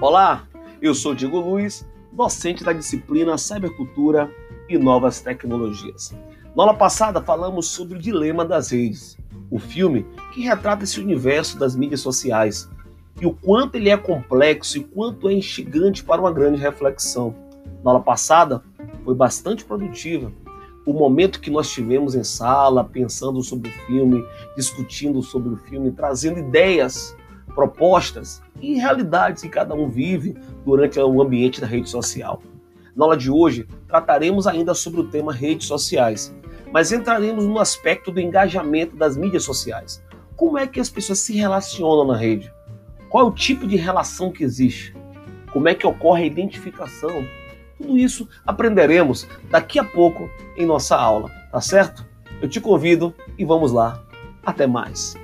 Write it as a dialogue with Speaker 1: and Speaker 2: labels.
Speaker 1: Olá, eu sou Diego Luiz, docente da disciplina Cybercultura e Novas Tecnologias. Na aula passada falamos sobre o dilema das redes, o filme que retrata esse universo das mídias sociais e o quanto ele é complexo e quanto é instigante para uma grande reflexão. Na aula passada foi bastante produtiva. O momento que nós tivemos em sala, pensando sobre o filme, discutindo sobre o filme, trazendo ideias propostas e realidades que cada um vive durante o ambiente da rede social. Na aula de hoje, trataremos ainda sobre o tema redes sociais, mas entraremos no aspecto do engajamento das mídias sociais. Como é que as pessoas se relacionam na rede? Qual é o tipo de relação que existe? Como é que ocorre a identificação? Tudo isso aprenderemos daqui a pouco em nossa aula, tá certo? Eu te convido e vamos lá. Até mais.